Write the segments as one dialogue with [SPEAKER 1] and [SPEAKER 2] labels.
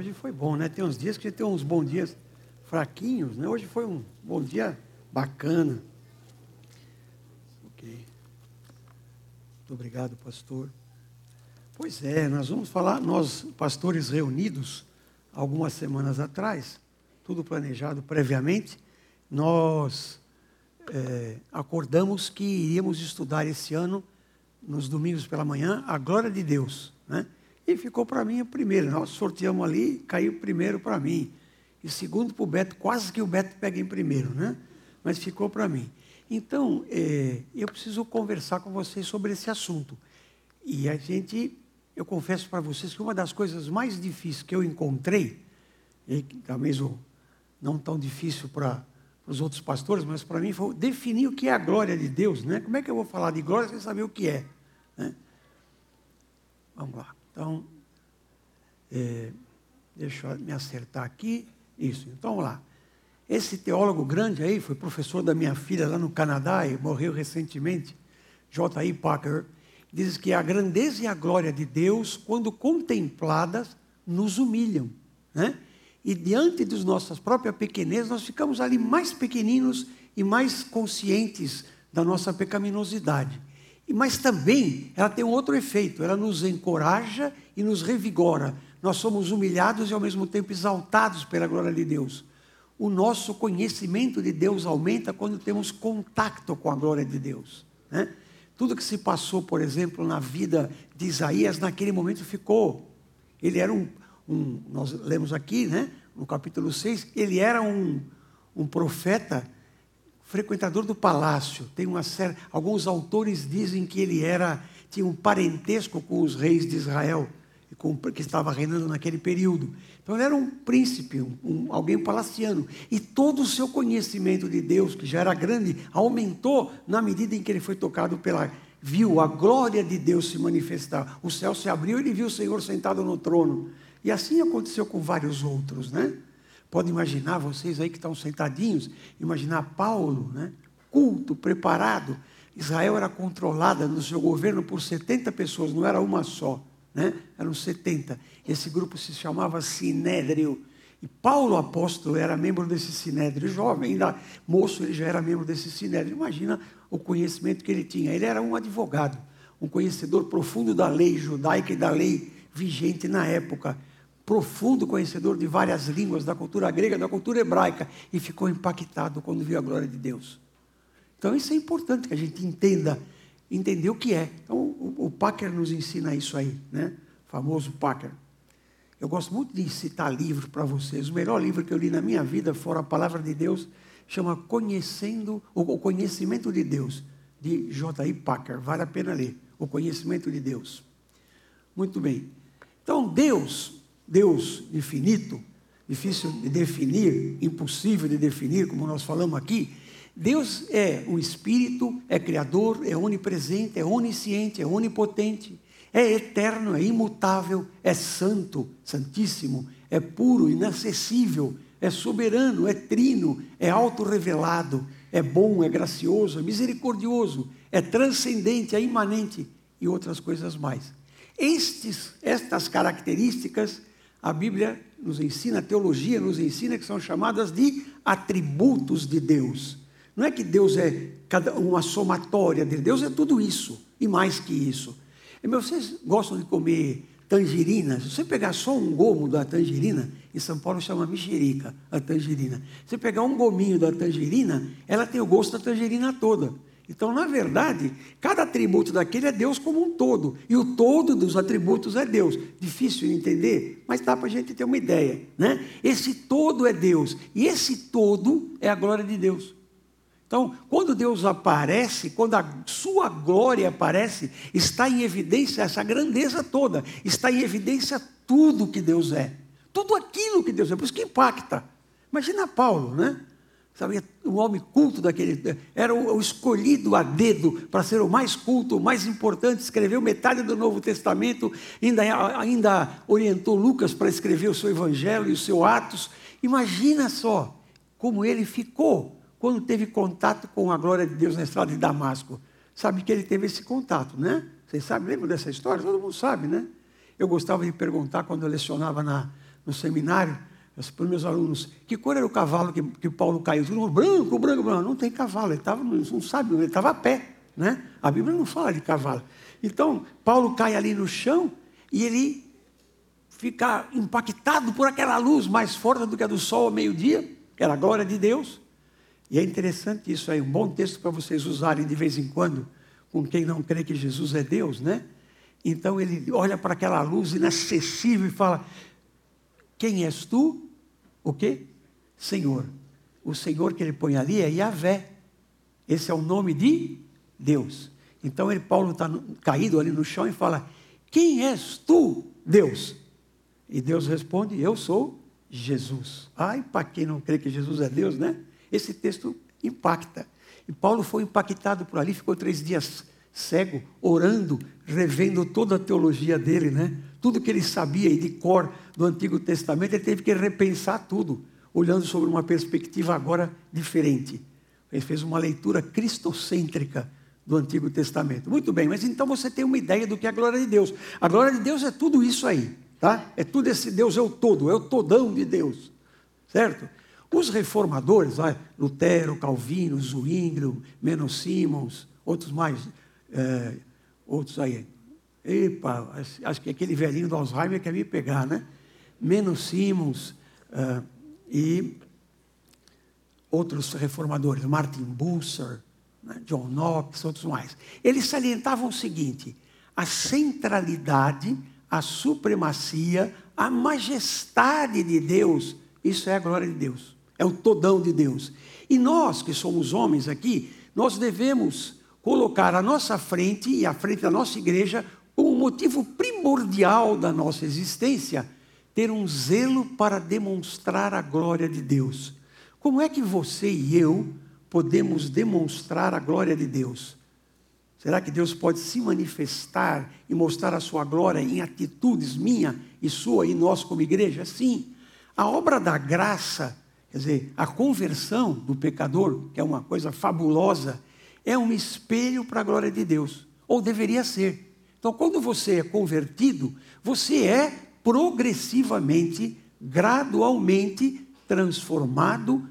[SPEAKER 1] Hoje foi bom, né? Tem uns dias que tem uns bons dias fraquinhos, né? Hoje foi um bom dia bacana. Ok. Muito obrigado, pastor. Pois é, nós vamos falar, nós, pastores reunidos, algumas semanas atrás, tudo planejado previamente, nós é, acordamos que iríamos estudar esse ano nos domingos pela manhã, a glória de Deus. Né? E ficou para mim o primeiro. Nós sorteamos ali, caiu primeiro para mim. E segundo para o Beto, quase que o Beto pega em primeiro, né? Mas ficou para mim. Então, é, eu preciso conversar com vocês sobre esse assunto. E a gente, eu confesso para vocês que uma das coisas mais difíceis que eu encontrei, e talvez não tão difícil para os outros pastores, mas para mim foi definir o que é a glória de Deus. Né? Como é que eu vou falar de glória sem saber o que é? Né? Vamos lá. Então, é, deixa eu me acertar aqui. Isso, então vamos lá. Esse teólogo grande aí, foi professor da minha filha lá no Canadá e morreu recentemente, J.I. Packer, diz que a grandeza e a glória de Deus, quando contempladas, nos humilham. Né? e diante dos nossas próprias pequenezas, nós ficamos ali mais pequeninos e mais conscientes da nossa pecaminosidade. Mas também ela tem um outro efeito, ela nos encoraja e nos revigora. Nós somos humilhados e ao mesmo tempo exaltados pela glória de Deus. O nosso conhecimento de Deus aumenta quando temos contato com a glória de Deus. Né? Tudo que se passou, por exemplo, na vida de Isaías, naquele momento ficou. Ele era um, um, nós lemos aqui, né, no capítulo 6, ele era um, um profeta frequentador do palácio. Tem uma série, alguns autores dizem que ele era tinha um parentesco com os reis de Israel com, que estava reinando naquele período. Então ele era um príncipe, um, um, alguém palaciano. E todo o seu conhecimento de Deus, que já era grande, aumentou na medida em que ele foi tocado pela viu a glória de Deus se manifestar. O céu se abriu e ele viu o Senhor sentado no trono. E assim aconteceu com vários outros, né? Pode imaginar, vocês aí que estão sentadinhos, imaginar Paulo, né? culto, preparado. Israel era controlada no seu governo por 70 pessoas, não era uma só, né? eram 70. Esse grupo se chamava Sinédrio. E Paulo, apóstolo, era membro desse Sinédrio. Jovem, ainda moço, ele já era membro desse Sinédrio. Imagina o conhecimento que ele tinha. Ele era um advogado, um conhecedor profundo da lei judaica e da lei vigente na época profundo conhecedor de várias línguas, da cultura grega, da cultura hebraica, e ficou impactado quando viu a glória de Deus. Então isso é importante que a gente entenda, entender o que é. Então o, Packer nos ensina isso aí, né? O famoso Packer. Eu gosto muito de citar livros para vocês. O melhor livro que eu li na minha vida, fora a palavra de Deus, chama Conhecendo, o Conhecimento de Deus, de J.I. Packer. Vale a pena ler. O Conhecimento de Deus. Muito bem. Então, Deus, Deus infinito, difícil de definir, impossível de definir, como nós falamos aqui. Deus é o Espírito, é Criador, é onipresente, é onisciente, é onipotente, é eterno, é imutável, é santo, santíssimo, é puro, inacessível, é soberano, é trino, é autorrevelado, é bom, é gracioso, é misericordioso, é transcendente, é imanente e outras coisas mais. Estes, estas características a Bíblia nos ensina, a teologia nos ensina que são chamadas de atributos de Deus. Não é que Deus é uma somatória de Deus é tudo isso e mais que isso. E, vocês gostam de comer tangerina? Se você pegar só um gomo da tangerina, em São Paulo chama mexerica, a tangerina. Se você pegar um gominho da tangerina, ela tem o gosto da tangerina toda. Então, na verdade, cada atributo daquele é Deus como um todo. E o todo dos atributos é Deus. Difícil de entender, mas dá para a gente ter uma ideia. Né? Esse todo é Deus. E esse todo é a glória de Deus. Então, quando Deus aparece, quando a sua glória aparece, está em evidência essa grandeza toda, está em evidência tudo que Deus é, tudo aquilo que Deus é, por isso que impacta. Imagina Paulo, né? Sabe, o homem culto daquele, era o, o escolhido a dedo para ser o mais culto, o mais importante, escreveu metade do Novo Testamento, ainda, ainda orientou Lucas para escrever o seu Evangelho e o seu Atos. Imagina só como ele ficou quando teve contato com a glória de Deus na estrada de Damasco. Sabe que ele teve esse contato, né? Vocês sabem, lembram dessa história? Todo mundo sabe, né? Eu gostava de perguntar quando eu lecionava na, no seminário, para os meus alunos, que cor era o cavalo que, que Paulo caiu? Todo branco, branco, branco. Não tem cavalo, ele estava, não sabe, ele estava a pé. Né? A Bíblia não fala de cavalo. Então, Paulo cai ali no chão e ele fica impactado por aquela luz mais forte do que a do sol ao meio-dia, era a glória de Deus. E é interessante isso aí, um bom texto para vocês usarem de vez em quando, com quem não crê que Jesus é Deus, né? Então ele olha para aquela luz inacessível e fala: Quem és tu? O quê? Senhor. O Senhor que ele põe ali é Yahvé. Esse é o nome de Deus. Então ele, Paulo está caído ali no chão e fala: Quem és tu, Deus? E Deus responde: Eu sou Jesus. Ai, para quem não crê que Jesus é Deus, né? Esse texto impacta. E Paulo foi impactado por ali, ficou três dias cego, orando, revendo toda a teologia dele, né? Tudo que ele sabia de cor do Antigo Testamento, ele teve que repensar tudo, olhando sobre uma perspectiva agora diferente. Ele fez uma leitura cristocêntrica do Antigo Testamento. Muito bem, mas então você tem uma ideia do que é a glória de Deus. A glória de Deus é tudo isso aí, tá? É tudo esse Deus, é o todo, é o todão de Deus, certo? Os reformadores, Lutero, Calvino, Zwingli, Menos Simons, outros mais, é, outros aí. Epa, acho que aquele velhinho do Alzheimer quer me pegar, né? Menos Simons é, e outros reformadores, Martin Bucer, né? John Knox, outros mais. Eles salientavam o seguinte: a centralidade, a supremacia, a majestade de Deus, isso é a glória de Deus é o todão de Deus. E nós, que somos homens aqui, nós devemos colocar à nossa frente e à frente da nossa igreja motivo primordial da nossa existência, ter um zelo para demonstrar a glória de Deus. Como é que você e eu podemos demonstrar a glória de Deus? Será que Deus pode se manifestar e mostrar a sua glória em atitudes minha e sua e nós como igreja? Sim. A obra da graça Quer dizer, a conversão do pecador, que é uma coisa fabulosa, é um espelho para a glória de Deus, ou deveria ser. Então, quando você é convertido, você é progressivamente, gradualmente transformado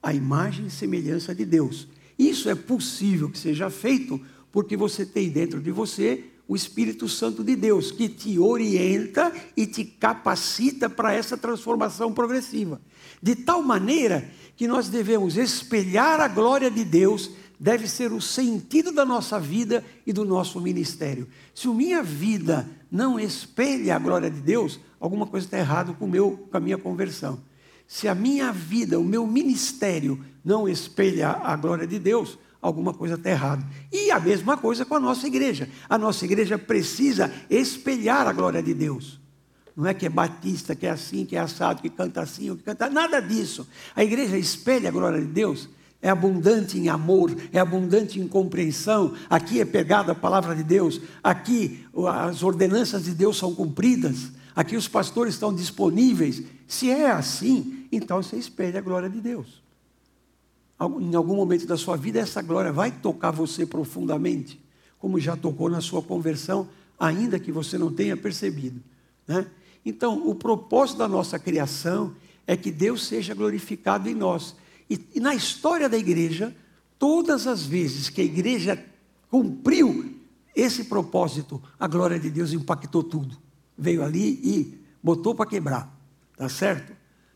[SPEAKER 1] à imagem e semelhança de Deus. Isso é possível que seja feito porque você tem dentro de você o Espírito Santo de Deus, que te orienta e te capacita para essa transformação progressiva. De tal maneira que nós devemos espelhar a glória de Deus, deve ser o sentido da nossa vida e do nosso ministério. Se a minha vida não espelha a glória de Deus, alguma coisa está errada com, meu, com a minha conversão. Se a minha vida, o meu ministério não espelha a glória de Deus, alguma coisa está errada. E a mesma coisa com a nossa igreja. A nossa igreja precisa espelhar a glória de Deus. Não é que é batista, que é assim, que é assado, que canta assim, ou que canta. Nada disso. A igreja espelha a glória de Deus. É abundante em amor, é abundante em compreensão. Aqui é pegada a palavra de Deus. Aqui as ordenanças de Deus são cumpridas. Aqui os pastores estão disponíveis. Se é assim, então você espelha a glória de Deus em algum momento da sua vida, essa glória vai tocar você profundamente, como já tocou na sua conversão, ainda que você não tenha percebido. Né? Então, o propósito da nossa criação é que Deus seja glorificado em nós. E, e na história da igreja, todas as vezes que a igreja cumpriu esse propósito, a glória de Deus impactou tudo. Veio ali e botou para quebrar. Tá certo?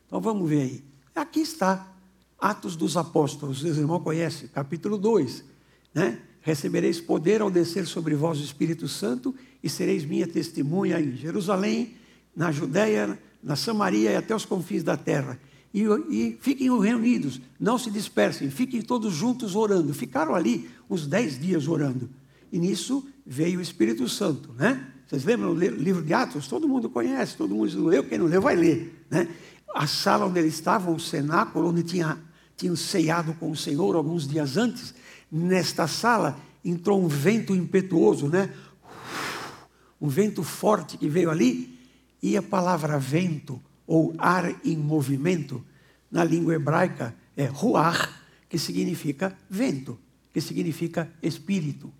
[SPEAKER 1] Então vamos ver aí. Aqui está Atos dos Apóstolos, os irmãos conhecem, capítulo 2. Né? Recebereis poder ao descer sobre vós o Espírito Santo e sereis minha testemunha em Jerusalém, na Judéia, na Samaria e até os confins da terra. E, e fiquem reunidos, não se dispersem, fiquem todos juntos orando. Ficaram ali uns dez dias orando. E nisso veio o Espírito Santo, né? Vocês lembram do livro de Atos? Todo mundo conhece, todo mundo leu, quem não leu vai ler, né? A sala onde eles estavam, o cenáculo, onde tinha, tinham com o Senhor alguns dias antes, nesta sala entrou um vento impetuoso, né? Um vento forte que veio ali, e a palavra vento ou ar em movimento, na língua hebraica é ruach, que significa vento, que significa espírito.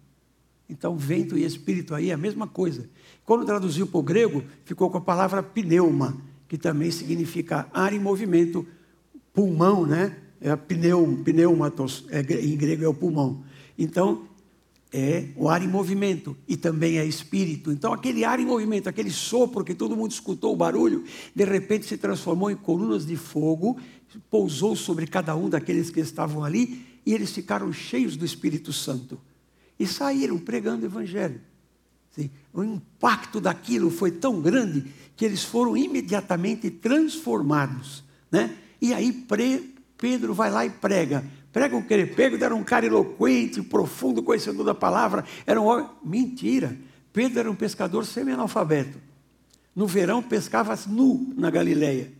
[SPEAKER 1] Então, vento e espírito aí é a mesma coisa. Quando traduziu para o grego, ficou com a palavra pneuma, que também significa ar em movimento, pulmão, né? É pneum, pneumatos, é, em grego é o pulmão. Então, é o ar em movimento e também é espírito. Então, aquele ar em movimento, aquele sopro que todo mundo escutou o barulho, de repente se transformou em colunas de fogo, pousou sobre cada um daqueles que estavam ali e eles ficaram cheios do Espírito Santo e saíram pregando o Evangelho. O impacto daquilo foi tão grande que eles foram imediatamente transformados. Né? E aí Pedro vai lá e prega. Prega o que? Pedro era um cara eloquente, profundo, conhecedor da palavra. Era um homem. Mentira. Pedro era um pescador semi-analfabeto. No verão pescava nu na Galileia.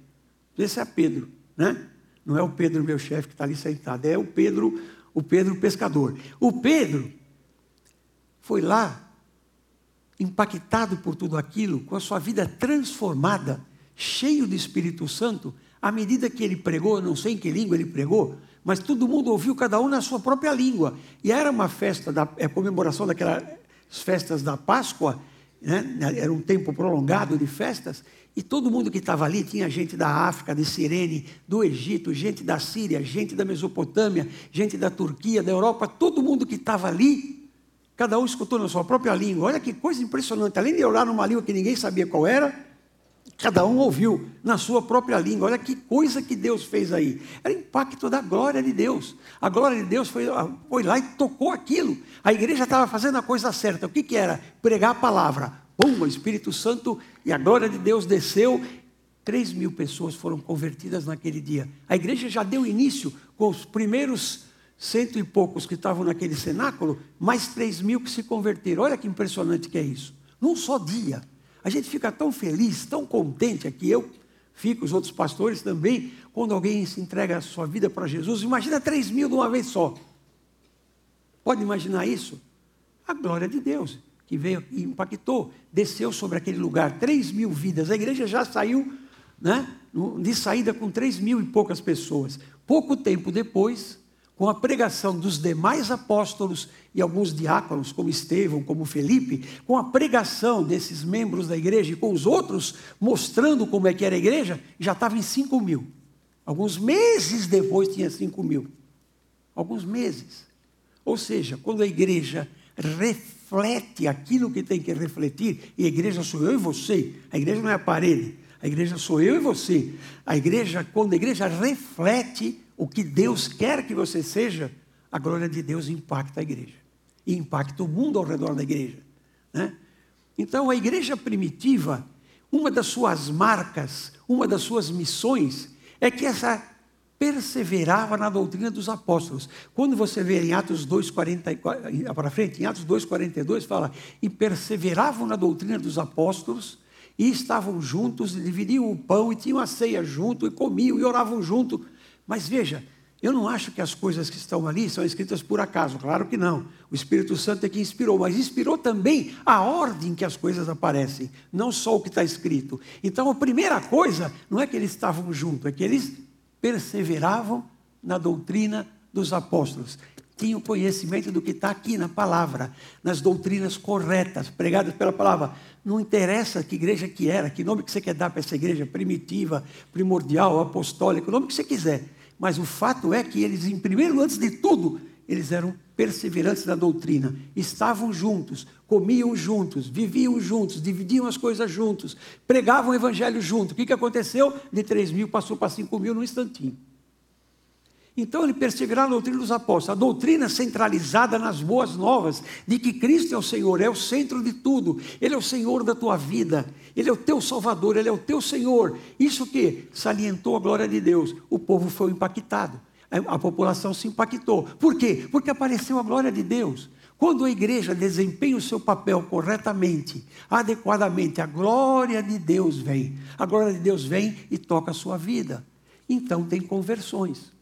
[SPEAKER 1] Esse é Pedro, né? Não é o Pedro, meu chefe, que está ali sentado, é o Pedro, o Pedro pescador. O Pedro foi lá, impactado por tudo aquilo, com a sua vida transformada, cheio do Espírito Santo, à medida que ele pregou, não sei em que língua ele pregou, mas todo mundo ouviu cada um na sua própria língua. E era uma festa, da, é comemoração daquelas festas da Páscoa, né? era um tempo prolongado de festas, e todo mundo que estava ali, tinha gente da África, de Sirene, do Egito, gente da Síria, gente da Mesopotâmia, gente da Turquia, da Europa, todo mundo que estava ali, cada um escutou na sua própria língua. Olha que coisa impressionante. Além de orar numa língua que ninguém sabia qual era, Cada um ouviu na sua própria língua. Olha que coisa que Deus fez aí. Era impacto da glória de Deus. A glória de Deus foi, foi lá e tocou aquilo. A igreja estava fazendo a coisa certa. O que, que era? Pregar a palavra. Pum, o Espírito Santo e a glória de Deus desceu. Três mil pessoas foram convertidas naquele dia. A igreja já deu início com os primeiros cento e poucos que estavam naquele cenáculo, mais três mil que se converteram. Olha que impressionante que é isso. Num só dia. A gente fica tão feliz, tão contente aqui, eu fico, os outros pastores também, quando alguém se entrega a sua vida para Jesus. Imagina 3 mil de uma vez só. Pode imaginar isso? A glória de Deus, que veio e impactou, desceu sobre aquele lugar, 3 mil vidas. A igreja já saiu né, de saída com 3 mil e poucas pessoas. Pouco tempo depois, com a pregação dos demais apóstolos e alguns diáconos, como Estevão, como Felipe, com a pregação desses membros da igreja e com os outros, mostrando como é que era a igreja, já estava em 5 mil. Alguns meses depois tinha 5 mil. Alguns meses. Ou seja, quando a igreja reflete aquilo que tem que refletir, e a igreja sou eu e você, a igreja não é a parede, a igreja sou eu e você. A igreja, quando a igreja reflete o que Deus quer que você seja, a glória de Deus impacta a igreja. E impacta o mundo ao redor da igreja. Né? Então, a igreja primitiva, uma das suas marcas, uma das suas missões, é que essa perseverava na doutrina dos apóstolos. Quando você vê em Atos 2,44, para frente, em Atos 2,42, fala, e perseveravam na doutrina dos apóstolos, e estavam juntos, e dividiam o pão, e tinham a ceia junto, e comiam, e oravam junto. Mas veja, eu não acho que as coisas que estão ali são escritas por acaso, claro que não. O Espírito Santo é que inspirou, mas inspirou também a ordem que as coisas aparecem, não só o que está escrito. Então a primeira coisa não é que eles estavam juntos, é que eles perseveravam na doutrina dos apóstolos. Tinham conhecimento do que está aqui na palavra, nas doutrinas corretas, pregadas pela palavra. Não interessa que igreja que era, que nome que você quer dar para essa igreja, primitiva, primordial, apostólica, o nome que você quiser mas o fato é que eles, em primeiro, antes de tudo, eles eram perseverantes na doutrina, estavam juntos, comiam juntos, viviam juntos, dividiam as coisas juntos, pregavam o evangelho junto. O que, que aconteceu? De 3 mil passou para 5 mil num instantinho. Então ele perseguirá a doutrina dos apóstolos, a doutrina centralizada nas boas novas, de que Cristo é o Senhor, é o centro de tudo, Ele é o Senhor da tua vida, Ele é o teu Salvador, Ele é o teu Senhor. Isso que salientou a glória de Deus, o povo foi impactado, a população se impactou. Por quê? Porque apareceu a glória de Deus. Quando a igreja desempenha o seu papel corretamente, adequadamente, a glória de Deus vem. A glória de Deus vem e toca a sua vida. Então tem conversões.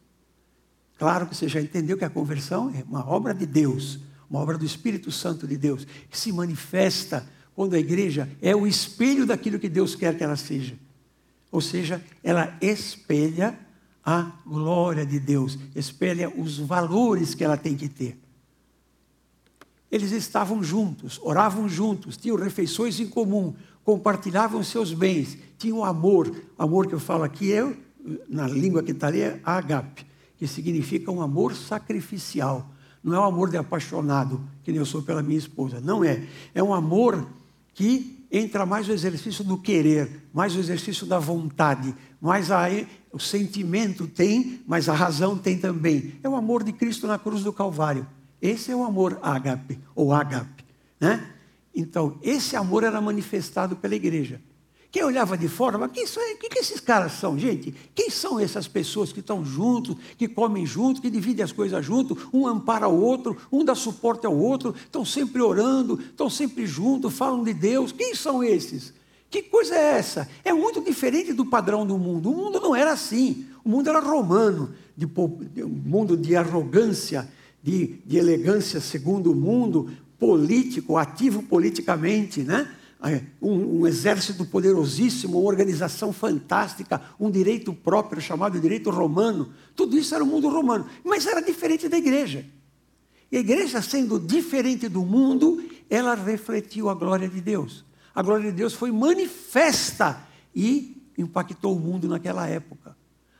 [SPEAKER 1] Claro que você já entendeu que a conversão é uma obra de Deus, uma obra do Espírito Santo de Deus, que se manifesta quando a igreja é o espelho daquilo que Deus quer que ela seja. Ou seja, ela espelha a glória de Deus, espelha os valores que ela tem que ter. Eles estavam juntos, oravam juntos, tinham refeições em comum, compartilhavam seus bens, tinham amor. Amor que eu falo aqui é, na língua que está ali, é agape que significa um amor sacrificial. Não é um amor de apaixonado, que nem eu sou pela minha esposa. Não é. É um amor que entra mais no exercício do querer, mais no exercício da vontade, mais a, o sentimento tem, mas a razão tem também. É o amor de Cristo na cruz do Calvário. Esse é o amor ágape, ou ágape. Né? Então, esse amor era manifestado pela igreja. Quem olhava de fora, mas quem são, que, que esses caras são, gente? Quem são essas pessoas que estão juntos, que comem juntos, que dividem as coisas juntos, um ampara o outro, um dá suporte ao outro, estão sempre orando, estão sempre juntos, falam de Deus. Quem são esses? Que coisa é essa? É muito diferente do padrão do mundo. O mundo não era assim. O mundo era romano, de, um mundo de arrogância, de, de elegância segundo o mundo, político, ativo politicamente, né? Um, um, exército poderosíssimo, uma organização fantástica, um direito próprio chamado direito romano. Tudo isso era o mundo romano, mas era diferente da igreja. E a igreja, sendo diferente do mundo, ela refletiu a glória de Deus. A glória de Deus foi manifesta e impactou o mundo naquela época.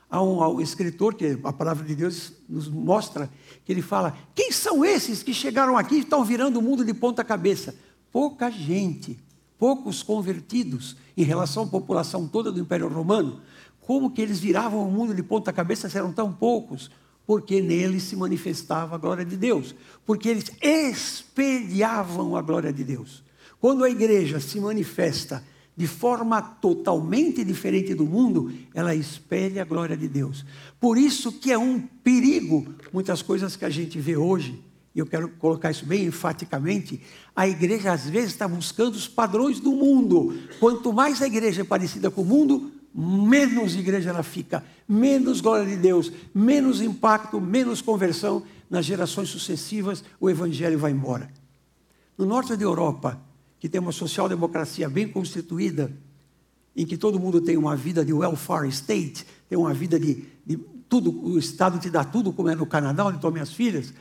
[SPEAKER 1] Um, há um escritor que a palavra de Deus nos mostra que ele fala: quem são esses que chegaram aqui e estão virando o mundo de ponta cabeça? Pouca gente poucos convertidos em relação à população toda do Império Romano, como que eles viravam o mundo de ponta cabeça se eram tão poucos? Porque neles se manifestava a glória de Deus, porque eles espelhavam a glória de Deus. Quando a igreja se manifesta de forma totalmente diferente do mundo, ela espelha a glória de Deus. Por isso que é um perigo muitas coisas que a gente vê hoje e eu quero colocar isso bem enfaticamente, a igreja às vezes está buscando os padrões do mundo. Quanto mais a igreja é parecida com o mundo, menos igreja ela fica, menos glória de Deus, menos impacto, menos conversão. Nas gerações sucessivas, o evangelho vai embora. No norte da Europa, que tem uma social-democracia bem constituída, em que todo mundo tem uma vida de welfare state, tem uma vida de, de tudo, o Estado te dá tudo, como é no Canadá, onde estão minhas filhas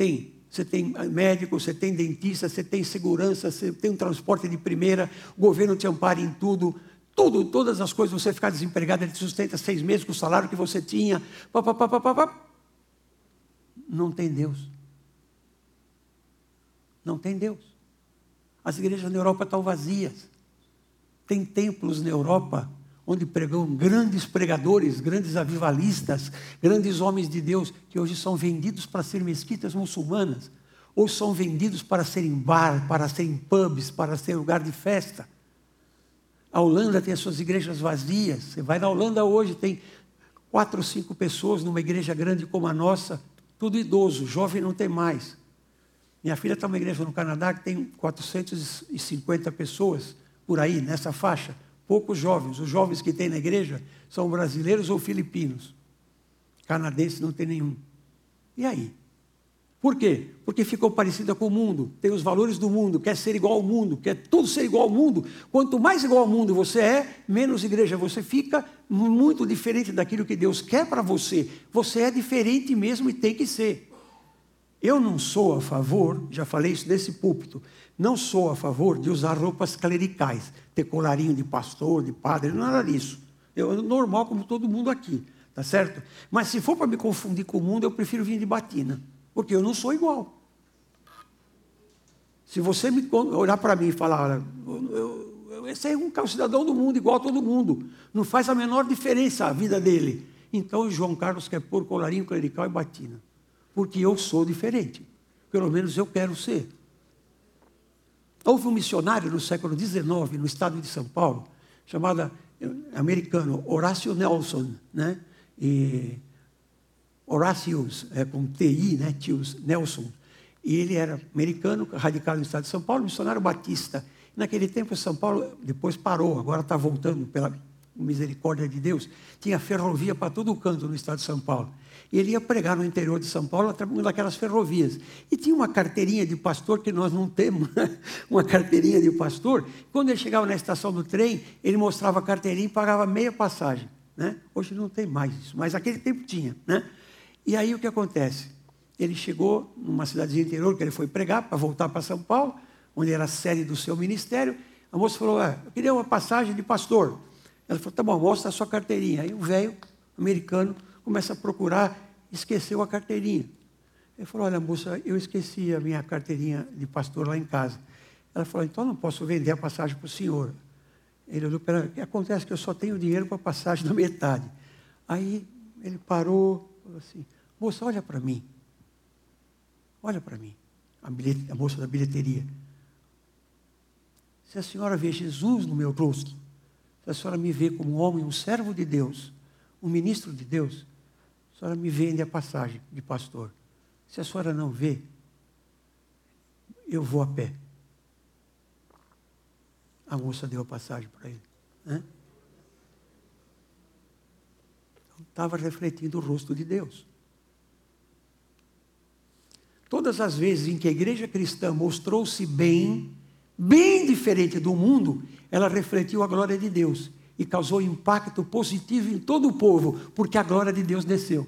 [SPEAKER 1] tem. Você tem médico, você tem dentista, você tem segurança, você tem um transporte de primeira, o governo te ampara em tudo. Tudo, todas as coisas, você ficar desempregado, ele te sustenta seis meses com o salário que você tinha. Pá, pá, pá, pá, pá. Não tem Deus. Não tem Deus. As igrejas na Europa estão vazias. Tem templos na Europa onde pregam grandes pregadores, grandes avivalistas, grandes homens de Deus, que hoje são vendidos para ser mesquitas muçulmanas, ou são vendidos para serem bar, para serem pubs, para ser lugar de festa. A Holanda tem as suas igrejas vazias. Você vai na Holanda hoje, tem quatro ou cinco pessoas numa igreja grande como a nossa, tudo idoso, jovem não tem mais. Minha filha está numa igreja no Canadá que tem 450 pessoas por aí, nessa faixa poucos jovens. Os jovens que tem na igreja são brasileiros ou filipinos. Canadenses não tem nenhum. E aí? Por quê? Porque ficou parecida com o mundo, tem os valores do mundo, quer ser igual ao mundo, quer tudo ser igual ao mundo. Quanto mais igual ao mundo você é, menos igreja você fica, muito diferente daquilo que Deus quer para você. Você é diferente mesmo e tem que ser. Eu não sou a favor, já falei isso nesse púlpito, não sou a favor de usar roupas clericais, ter colarinho de pastor, de padre, nada disso. Eu normal como todo mundo aqui, tá certo? Mas se for para me confundir com o mundo, eu prefiro vir de batina, porque eu não sou igual. Se você me olhar para mim e falar, esse é um cidadão do mundo igual a todo mundo, não faz a menor diferença a vida dele. Então João Carlos quer pôr colarinho clerical e batina. Porque eu sou diferente. Pelo menos eu quero ser. Houve um missionário no século XIX, no estado de São Paulo, chamado americano Horácio Nelson, né? E é, com TI, né? Tios Nelson. E ele era americano, radicado no estado de São Paulo, missionário batista. Naquele tempo, São Paulo depois parou, agora está voltando pela misericórdia de Deus. Tinha ferrovia para todo o canto no estado de São Paulo. E ele ia pregar no interior de São Paulo, através daquelas ferrovias. E tinha uma carteirinha de pastor que nós não temos, uma carteirinha de pastor. Quando ele chegava na estação do trem, ele mostrava a carteirinha e pagava meia passagem. Né? Hoje não tem mais isso, mas naquele tempo tinha. Né? E aí o que acontece? Ele chegou numa cidadezinha interior que ele foi pregar para voltar para São Paulo, onde era a sede do seu ministério. A moça falou: ah, Eu queria uma passagem de pastor. Ela falou: Tá bom, mostra a sua carteirinha. Aí o velho americano começa a procurar, esqueceu a carteirinha. Ele falou: Olha, moça, eu esqueci a minha carteirinha de pastor lá em casa. Ela falou: Então não posso vender a passagem para o senhor. Ele olhou para ela: acontece? Que eu só tenho dinheiro para a passagem da metade. Aí ele parou, falou assim: Moça, olha para mim. Olha para mim. A, a moça da bilheteria. Se a senhora vê Jesus no meu rosto, se a senhora me vê como um homem, um servo de Deus, um ministro de Deus, a senhora me vende a passagem de pastor. Se a senhora não vê, eu vou a pé. A moça deu a passagem para ele. Estava refletindo o rosto de Deus. Todas as vezes em que a igreja cristã mostrou-se bem, bem diferente do mundo, ela refletiu a glória de Deus e causou impacto positivo em todo o povo, porque a glória de Deus desceu.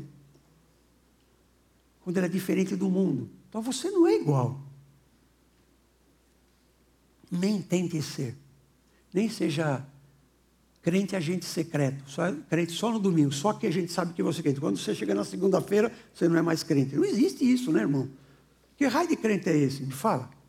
[SPEAKER 1] Quando ela é diferente do mundo. Então você não é igual. Nem tente ser. Nem seja crente agente secreto, só, crente só no domingo, só que a gente sabe que você é crente. Quando você chega na segunda-feira, você não é mais crente. Não existe isso, né, irmão? Que raio de crente é esse? Me fala.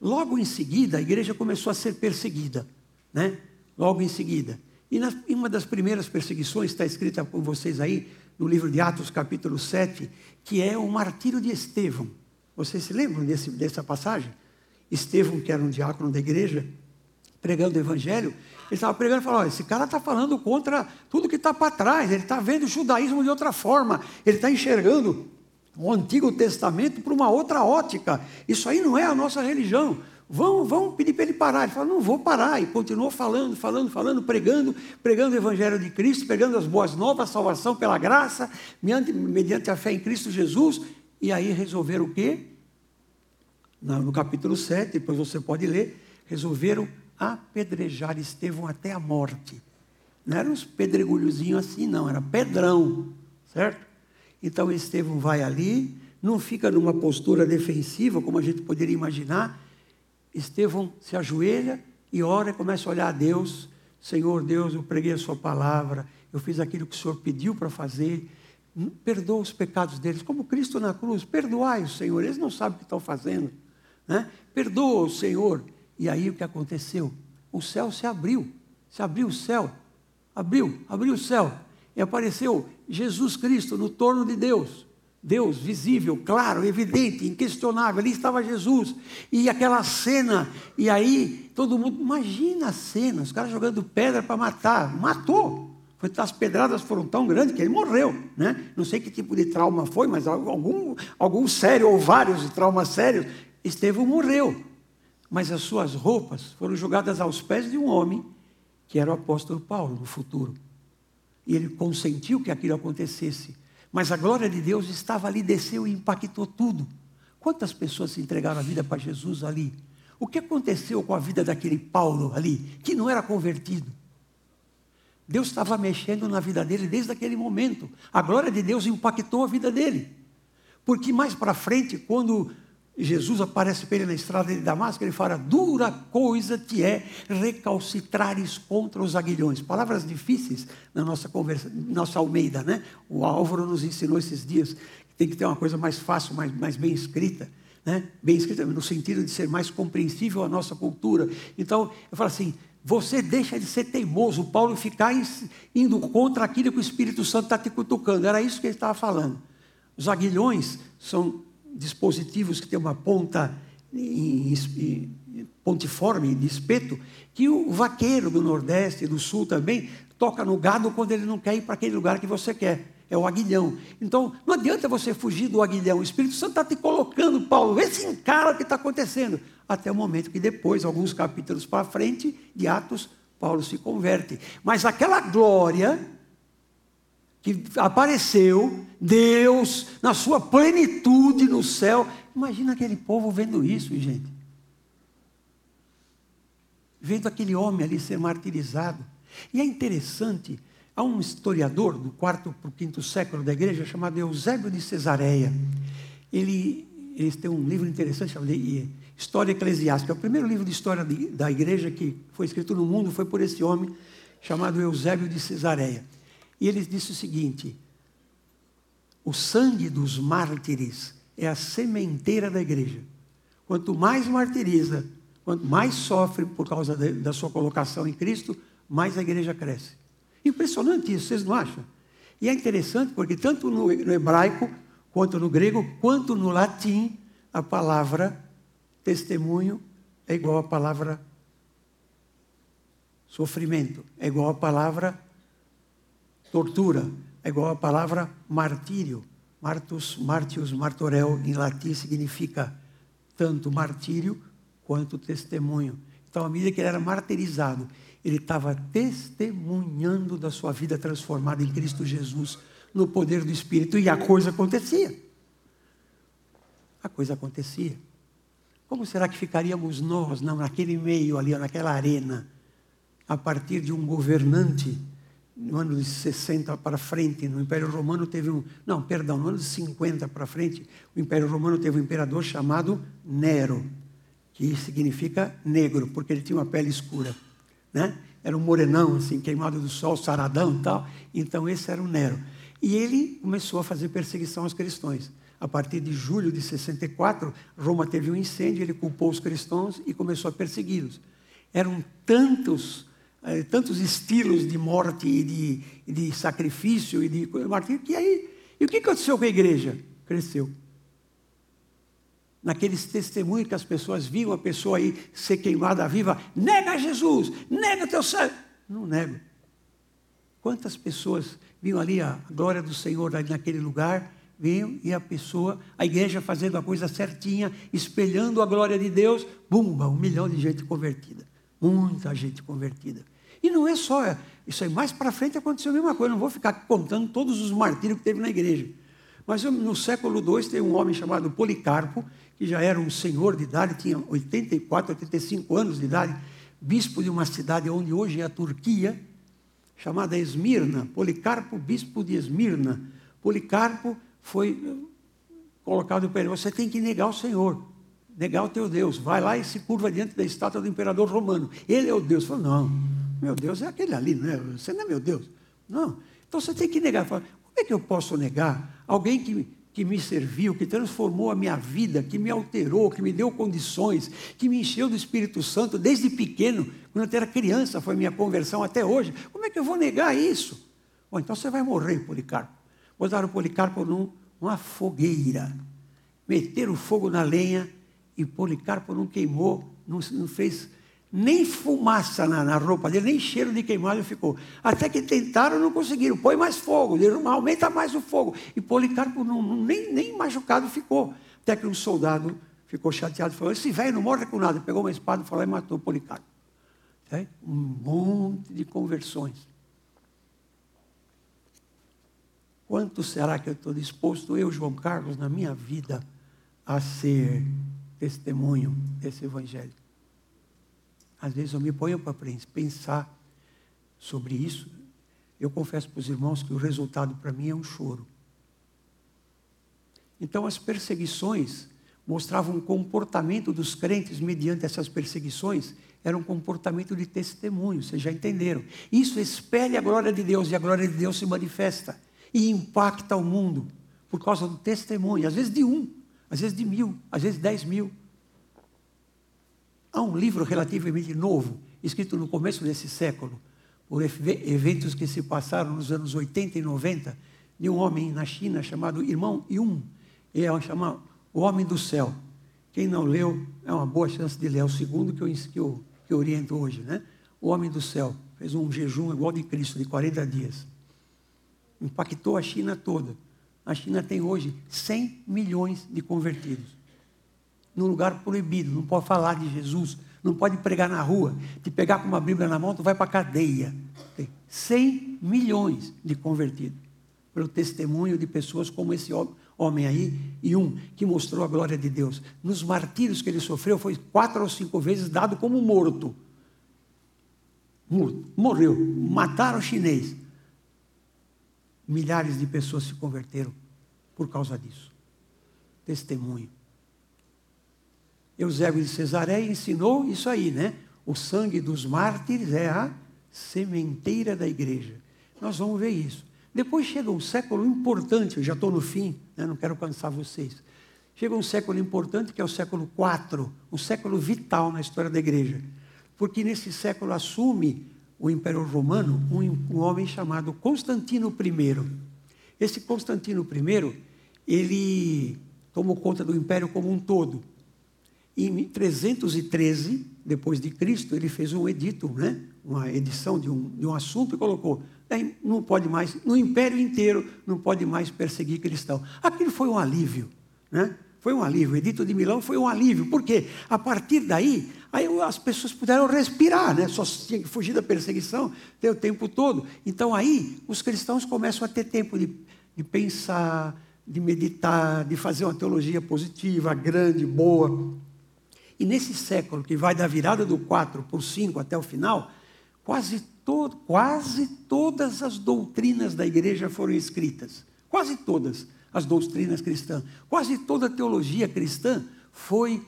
[SPEAKER 1] Logo em seguida, a igreja começou a ser perseguida, né? logo em seguida. E em uma das primeiras perseguições, está escrita com vocês aí, no livro de Atos, capítulo 7, que é o martírio de Estevão. Vocês se lembram desse, dessa passagem? Estevão, que era um diácono da igreja, pregando o evangelho, ele estava pregando e falou: esse cara está falando contra tudo que está para trás, ele está vendo o judaísmo de outra forma, ele está enxergando o Antigo Testamento para uma outra ótica. Isso aí não é a nossa religião. Vão, vão pedir para ele parar. Ele fala, não vou parar. E continuou falando, falando, falando, pregando, pregando o Evangelho de Cristo, pregando as boas novas, salvação pela graça, mediante, mediante a fé em Cristo Jesus. E aí resolveram o quê? No capítulo 7, depois você pode ler, resolveram apedrejar Estevão até a morte. Não eram uns pedregulhozinhos assim, não, era pedrão, certo? Então Estevão vai ali, não fica numa postura defensiva, como a gente poderia imaginar, Estevão se ajoelha e ora e começa a olhar a Deus. Senhor Deus, eu preguei a sua palavra, eu fiz aquilo que o Senhor pediu para fazer. Perdoa os pecados deles, como Cristo na cruz. Perdoai o Senhor, eles não sabem o que estão fazendo. Né? Perdoa o Senhor. E aí o que aconteceu? O céu se abriu, se abriu o céu, abriu, abriu o céu. E apareceu Jesus Cristo no torno de Deus. Deus visível, claro, evidente, inquestionável, ali estava Jesus. E aquela cena, e aí todo mundo, imagina a cena, os caras jogando pedra para matar, matou. As pedradas foram tão grandes que ele morreu. Né? Não sei que tipo de trauma foi, mas algum, algum sério ou vários traumas sérios. Estevão morreu. Mas as suas roupas foram jogadas aos pés de um homem que era o apóstolo Paulo no futuro. E ele consentiu que aquilo acontecesse. Mas a glória de Deus estava ali, desceu e impactou tudo. Quantas pessoas se entregaram a vida para Jesus ali? O que aconteceu com a vida daquele Paulo ali, que não era convertido? Deus estava mexendo na vida dele desde aquele momento. A glória de Deus impactou a vida dele. Porque mais para frente, quando Jesus aparece para ele na estrada de Damasco, ele fala: dura coisa te é recalcitrares contra os aguilhões. Palavras difíceis na nossa conversa, nossa Almeida, né? O Álvaro nos ensinou esses dias que tem que ter uma coisa mais fácil, mais, mais bem escrita. Né? Bem escrita no sentido de ser mais compreensível à nossa cultura. Então, eu falo assim: você deixa de ser teimoso, Paulo ficar indo contra aquilo que o Espírito Santo está te cutucando. Era isso que ele estava falando. Os aguilhões são dispositivos que têm uma ponta pontiforme de espeto, que o vaqueiro do Nordeste e do Sul também toca no gado quando ele não quer ir para aquele lugar que você quer. É o aguilhão. Então, não adianta você fugir do aguilhão. O Espírito Santo está te colocando, Paulo, vê se encara o que está acontecendo. Até o momento que depois, alguns capítulos para frente, de Atos, Paulo se converte. Mas aquela glória que apareceu, Deus, na sua plenitude no céu. Imagina aquele povo vendo isso, gente. Vendo aquele homem ali ser martirizado. E é interessante, há um historiador do quarto para o quinto século da igreja chamado Eusébio de Cesareia. Ele, ele tem um livro interessante chamado História Eclesiástica. É o primeiro livro de história da igreja que foi escrito no mundo foi por esse homem chamado Eusébio de Cesareia. E ele disse o seguinte: o sangue dos mártires é a sementeira da igreja. Quanto mais martiriza, quanto mais sofre por causa de, da sua colocação em Cristo, mais a igreja cresce. Impressionante isso, vocês não acham? E é interessante porque tanto no, no hebraico, quanto no grego, quanto no latim, a palavra testemunho é igual à palavra sofrimento, é igual à palavra tortura, é igual à palavra martírio. Martus, martius, martorel, em latim significa tanto martírio quanto testemunho. Então, à medida que ele era martirizado, ele estava testemunhando da sua vida transformada em Cristo Jesus, no poder do Espírito, e a coisa acontecia. A coisa acontecia. Como será que ficaríamos nós, não, naquele meio ali, naquela arena, a partir de um governante no ano de 60 para frente, no Império Romano teve um. Não, perdão, no ano de 50 para frente, o Império Romano teve um imperador chamado Nero, que significa negro, porque ele tinha uma pele escura. Né? Era um morenão, assim, queimado do sol, saradão e tal. Então, esse era o Nero. E ele começou a fazer perseguição aos cristãos. A partir de julho de 64, Roma teve um incêndio, ele culpou os cristãos e começou a persegui-los. Eram tantos é, tantos estilos de morte e de, de sacrifício e de martírio, que aí. E o que aconteceu com a igreja? Cresceu. Naqueles testemunhos que as pessoas viam a pessoa aí ser queimada viva, nega Jesus, nega teu sangue. Não nego. Quantas pessoas viam ali a glória do Senhor naquele lugar, vinham e a pessoa, a igreja fazendo a coisa certinha, espelhando a glória de Deus, bumba, um milhão de gente convertida. Muita gente convertida. E não é só, isso aí mais para frente aconteceu a mesma coisa, não vou ficar contando todos os martírios que teve na igreja. Mas no século II tem um homem chamado Policarpo, que já era um senhor de idade, tinha 84, 85 anos de idade, bispo de uma cidade onde hoje é a Turquia, chamada Esmirna. Policarpo, bispo de Esmirna. Policarpo foi colocado para ele: você tem que negar o Senhor, negar o teu Deus. Vai lá e se curva diante da estátua do imperador romano. Ele é o Deus. Falou: não. Meu Deus é aquele ali, não é? Você não é meu Deus. Não. Então você tem que negar. Fala, como é que eu posso negar alguém que, que me serviu, que transformou a minha vida, que me alterou, que me deu condições, que me encheu do Espírito Santo desde pequeno, quando eu era criança, foi minha conversão até hoje. Como é que eu vou negar isso? Bom, então você vai morrer, Policarpo. Botaram o Policarpo numa fogueira, meteram o fogo na lenha e Policarpo não queimou, não, não fez nem fumaça na, na, roupa dele, nem cheiro de queimado ficou. Até que tentaram, não conseguiram. Põe mais fogo, aumenta mais o fogo. E Policarpo não, nem, nem machucado ficou. Até que um soldado ficou chateado e falou: Esse velho não morre com nada. Pegou uma espada, falou e matou Policarpo. É? Um monte de conversões. Quanto será que eu estou disposto, eu, João Carlos, na minha vida, a ser testemunho desse evangelho? Às vezes eu me ponho para pensar sobre isso. Eu confesso para os irmãos que o resultado para mim é um choro. Então as perseguições mostravam um comportamento dos crentes mediante essas perseguições, era um comportamento de testemunho, vocês já entenderam. Isso espelha a glória de Deus e a glória de Deus se manifesta e impacta o mundo por causa do testemunho, às vezes de um, às vezes de mil, às vezes dez mil. Há um livro relativamente novo, escrito no começo desse século, por eventos que se passaram nos anos 80 e 90, de um homem na China chamado Irmão Yun, ele é chamado O Homem do Céu. Quem não leu, é uma boa chance de ler. É o segundo que eu, que eu, que eu oriento hoje, né? O Homem do Céu. Fez um jejum igual de Cristo, de 40 dias. Impactou a China toda. A China tem hoje 100 milhões de convertidos. Num lugar proibido, não pode falar de Jesus, não pode pregar na rua. Te pegar com uma Bíblia na mão, tu vai para a cadeia. Tem 100 milhões de convertidos. Pelo testemunho de pessoas como esse homem aí, e um que mostrou a glória de Deus. Nos martírios que ele sofreu, foi quatro ou cinco vezes dado como morto. Morreu. Mataram o chinês. Milhares de pessoas se converteram por causa disso. Testemunho. Eusébio de Cesareia ensinou isso aí, né? O sangue dos mártires é a sementeira da igreja. Nós vamos ver isso. Depois chega um século importante, eu já estou no fim, né? não quero cansar vocês. Chega um século importante que é o século IV, um século vital na história da igreja. Porque nesse século assume o Império Romano um, um homem chamado Constantino I. Esse Constantino I, ele tomou conta do império como um todo. Em 313 depois de Cristo, ele fez um edito, né? uma edição de um, de um assunto e colocou: não pode mais, no império inteiro, não pode mais perseguir cristão. Aquilo foi um alívio, né? Foi um alívio. O edito de Milão foi um alívio. Por quê? A partir daí, aí as pessoas puderam respirar, né? Só tinha que fugir da perseguição o tempo todo. Então aí os cristãos começam a ter tempo de, de pensar, de meditar, de fazer uma teologia positiva, grande, boa. E nesse século, que vai da virada do 4 para o 5 até o final, quase, to quase todas as doutrinas da igreja foram escritas. Quase todas as doutrinas cristãs. Quase toda a teologia cristã foi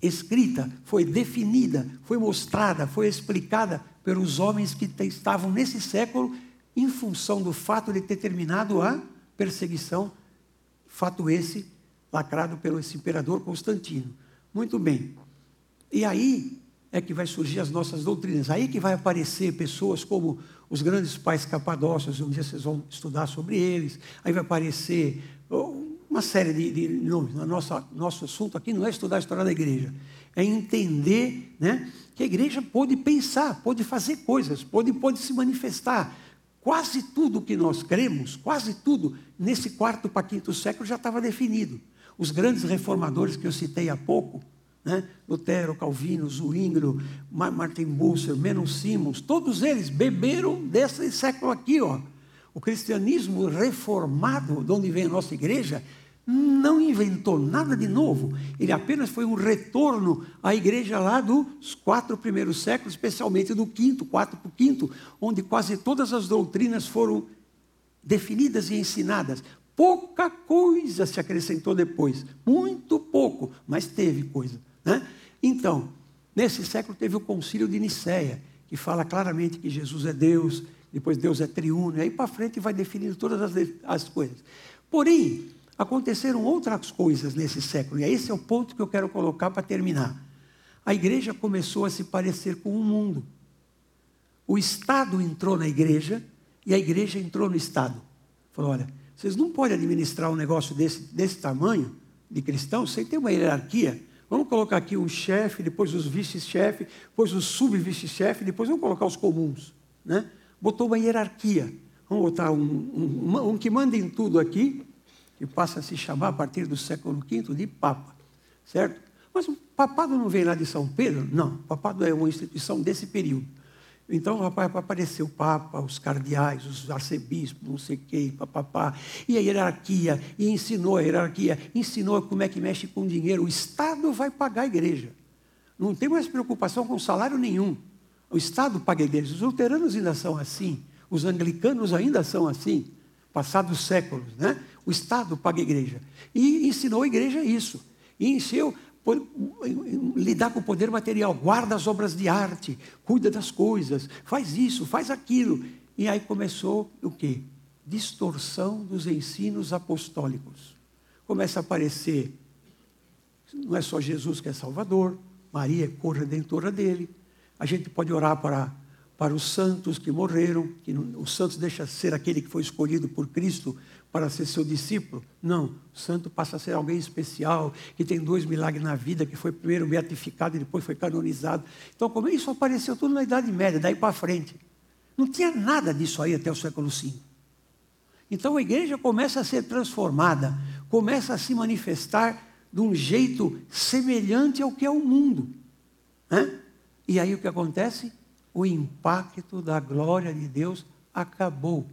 [SPEAKER 1] escrita, foi definida, foi mostrada, foi explicada pelos homens que estavam nesse século em função do fato de ter terminado a perseguição, fato esse lacrado pelo esse imperador Constantino. Muito bem. E aí é que vai surgir as nossas doutrinas. Aí que vai aparecer pessoas como os grandes pais capadócios, um dia vocês vão estudar sobre eles. Aí vai aparecer uma série de, de nomes. Nosso, nosso assunto aqui não é estudar a história da igreja, é entender né, que a igreja pode pensar, pode fazer coisas, pode, pode se manifestar. Quase tudo que nós cremos, quase tudo, nesse quarto para quinto século já estava definido. Os grandes reformadores que eu citei há pouco, né? Lutero, Calvino, Zwinglio, Martin Bucer, Menon Simons, todos eles beberam desse século aqui. Ó. O cristianismo reformado, de onde vem a nossa igreja, não inventou nada de novo. Ele apenas foi um retorno à igreja lá dos quatro primeiros séculos, especialmente do quinto, quatro para o quinto, onde quase todas as doutrinas foram definidas e ensinadas. Pouca coisa se acrescentou depois, muito pouco, mas teve coisa. Né? Então, nesse século teve o concílio de Nicéia, que fala claramente que Jesus é Deus, depois Deus é triuno, e aí para frente vai definindo todas as, as coisas. Porém, aconteceram outras coisas nesse século, e esse é o ponto que eu quero colocar para terminar. A igreja começou a se parecer com o mundo. O Estado entrou na igreja e a igreja entrou no Estado. Falou: olha, vocês não podem administrar um negócio desse, desse tamanho, de cristãos, sem ter uma hierarquia. Vamos colocar aqui um chefe, depois os vice-chefe, depois os sub-vice-chefe, depois vamos colocar os comuns. Né? Botou uma hierarquia. Vamos botar um, um, um que manda em tudo aqui, que passa a se chamar a partir do século V de Papa. Certo? Mas o papado não vem lá de São Pedro? Não, o papado é uma instituição desse período. Então, rapaz, apareceu o Papa, os cardeais, os arcebispos, não sei o quê, papapá, e a hierarquia, e ensinou a hierarquia, ensinou como é que mexe com dinheiro. O Estado vai pagar a igreja. Não tem mais preocupação com salário nenhum. O Estado paga a igreja. Os luteranos ainda são assim, os anglicanos ainda são assim, passados séculos, né? O Estado paga a igreja. E ensinou a igreja isso. E encheu, lidar com o poder material, guarda as obras de arte, cuida das coisas, faz isso, faz aquilo. E aí começou o quê? Distorção dos ensinos apostólicos. Começa a aparecer, não é só Jesus que é Salvador, Maria é corredentora dele, A gente pode orar para, para os santos que morreram, que não, o santo deixa de ser aquele que foi escolhido por Cristo para ser seu discípulo. Não, o santo passa a ser alguém especial, que tem dois milagres na vida, que foi primeiro beatificado e depois foi canonizado. Então, como isso apareceu tudo na Idade Média, daí para frente. Não tinha nada disso aí até o século V. Então a igreja começa a ser transformada, começa a se manifestar de um jeito semelhante ao que é o mundo. Né? E aí o que acontece? O impacto da glória de Deus acabou.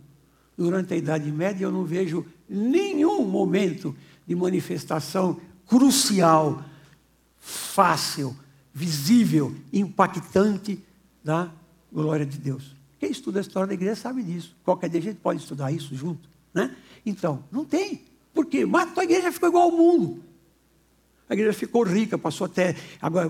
[SPEAKER 1] Durante a Idade Média eu não vejo nenhum momento de manifestação crucial, fácil, visível, impactante da glória de Deus. Quem estuda a história da igreja sabe disso. Qualquer dia a gente pode estudar isso junto. Né? Então, não tem. Por quê? Mas a igreja ficou igual ao mundo. A igreja ficou rica, passou até. Agora,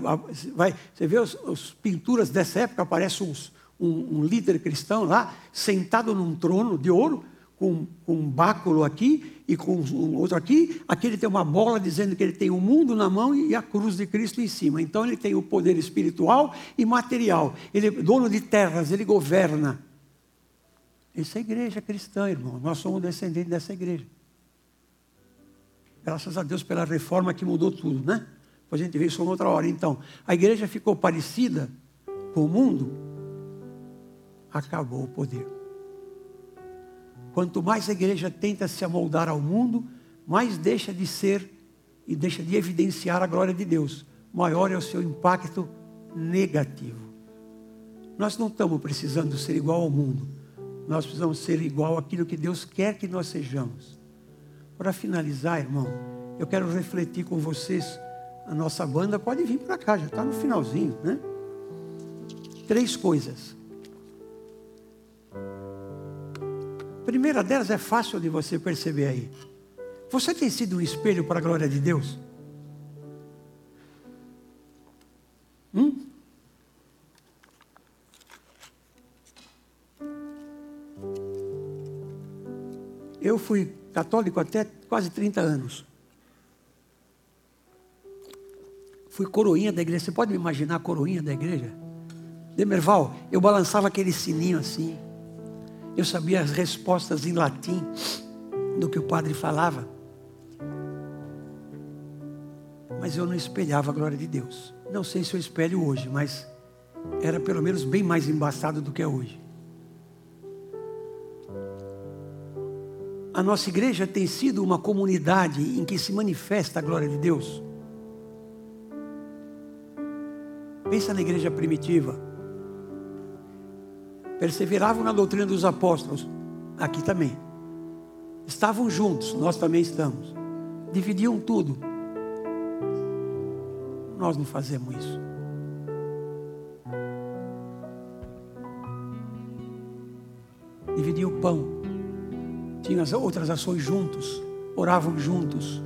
[SPEAKER 1] vai, você vê as pinturas dessa época, aparece uns, um, um, líder cristão lá, sentado num trono de ouro, com, com um báculo aqui e com um outro aqui. Aqui ele tem uma bola dizendo que ele tem o mundo na mão e a cruz de Cristo em cima. Então ele tem o poder espiritual e material. Ele é dono de terras, ele governa. Isso é igreja cristã, irmão. Nós somos descendentes dessa igreja. Graças a Deus pela reforma que mudou tudo, né? Depois a gente vê isso outra hora. Então, a igreja ficou parecida com o mundo, acabou o poder. Quanto mais a igreja tenta se amoldar ao mundo, mais deixa de ser e deixa de evidenciar a glória de Deus. Maior é o seu impacto negativo. Nós não estamos precisando ser igual ao mundo. Nós precisamos ser igual àquilo que Deus quer que nós sejamos. Para finalizar, irmão, eu quero refletir com vocês. A nossa banda pode vir para cá, já está no finalzinho, né? Três coisas. Primeira delas é fácil de você perceber aí. Você tem sido um espelho para a glória de Deus? Hum? Eu fui católico até quase 30 anos. Fui coroinha da igreja. Você pode me imaginar a coroinha da igreja? Demerval, eu balançava aquele sininho assim. Eu sabia as respostas em latim do que o padre falava. Mas eu não espelhava a glória de Deus. Não sei se eu espelho hoje, mas era pelo menos bem mais embaçado do que é hoje. a nossa igreja tem sido uma comunidade em que se manifesta a glória de Deus. Pensa na igreja primitiva. Perseveravam na doutrina dos apóstolos. Aqui também. Estavam juntos, nós também estamos. Dividiam tudo. Nós não fazemos isso. Dividiam o pão tinham as outras ações juntos, oravam juntos.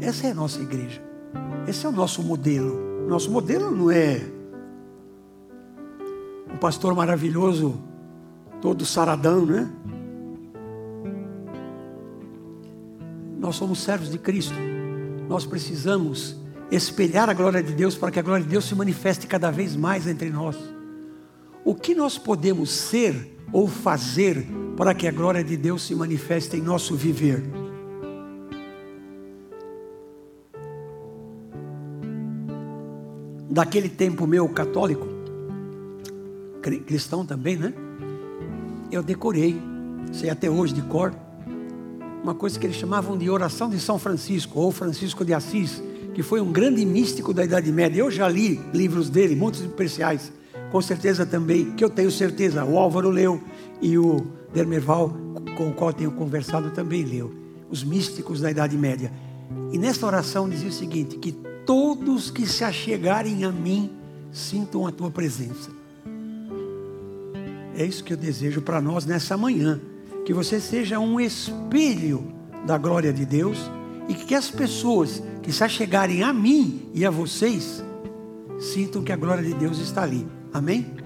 [SPEAKER 1] Essa é a nossa igreja. Esse é o nosso modelo. Nosso modelo não é um pastor maravilhoso, todo saradão, né? Nós somos servos de Cristo. Nós precisamos espelhar a glória de Deus para que a glória de Deus se manifeste cada vez mais entre nós. O que nós podemos ser ou fazer para que a glória de Deus se manifeste em nosso viver? Daquele tempo meu católico, cristão também, né? Eu decorei, sei até hoje de cor, uma coisa que eles chamavam de oração de São Francisco, ou Francisco de Assis, que foi um grande místico da Idade Média. Eu já li livros dele, muitos especiais com certeza também, que eu tenho certeza, o Álvaro leu e o Dermerval, com o qual tenho conversado, também leu. Os místicos da Idade Média. E nesta oração dizia o seguinte: que todos que se achegarem a mim sintam a tua presença. É isso que eu desejo para nós nessa manhã. Que você seja um espelho da glória de Deus e que as pessoas que se achegarem a mim e a vocês sintam que a glória de Deus está ali. Amém?